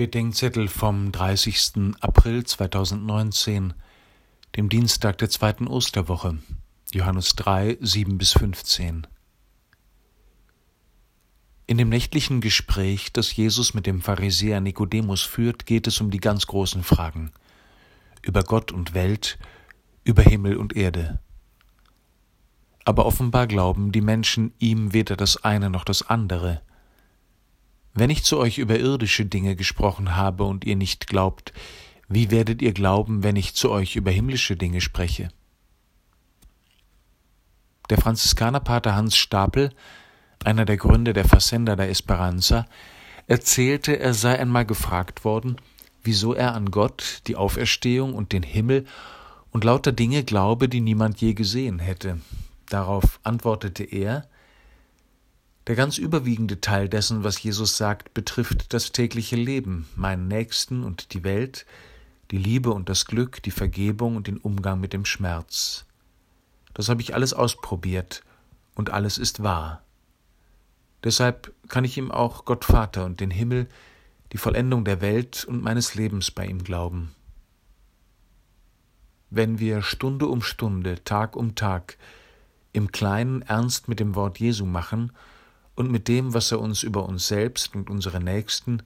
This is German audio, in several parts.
Bedenkzettel vom 30. April 2019, dem Dienstag der zweiten Osterwoche, Johannes 3, 7 bis 15. In dem nächtlichen Gespräch, das Jesus mit dem Pharisäer Nikodemus führt, geht es um die ganz großen Fragen über Gott und Welt, über Himmel und Erde. Aber offenbar glauben die Menschen ihm weder das eine noch das andere, wenn ich zu euch über irdische Dinge gesprochen habe und ihr nicht glaubt, wie werdet ihr glauben, wenn ich zu euch über himmlische Dinge spreche? Der Franziskanerpater Hans Stapel, einer der Gründer der Facenda der Esperanza, erzählte, er sei einmal gefragt worden, wieso er an Gott, die Auferstehung und den Himmel und lauter Dinge glaube, die niemand je gesehen hätte. Darauf antwortete er, der ganz überwiegende Teil dessen, was Jesus sagt, betrifft das tägliche Leben, meinen Nächsten und die Welt, die Liebe und das Glück, die Vergebung und den Umgang mit dem Schmerz. Das habe ich alles ausprobiert und alles ist wahr. Deshalb kann ich ihm auch Gott Vater und den Himmel, die Vollendung der Welt und meines Lebens bei ihm glauben. Wenn wir Stunde um Stunde, Tag um Tag im Kleinen ernst mit dem Wort Jesu machen und mit dem, was er uns über uns selbst und unsere Nächsten,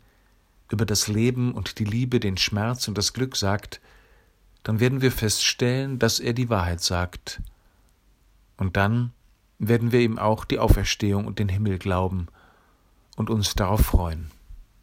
über das Leben und die Liebe, den Schmerz und das Glück sagt, dann werden wir feststellen, dass er die Wahrheit sagt. Und dann werden wir ihm auch die Auferstehung und den Himmel glauben und uns darauf freuen.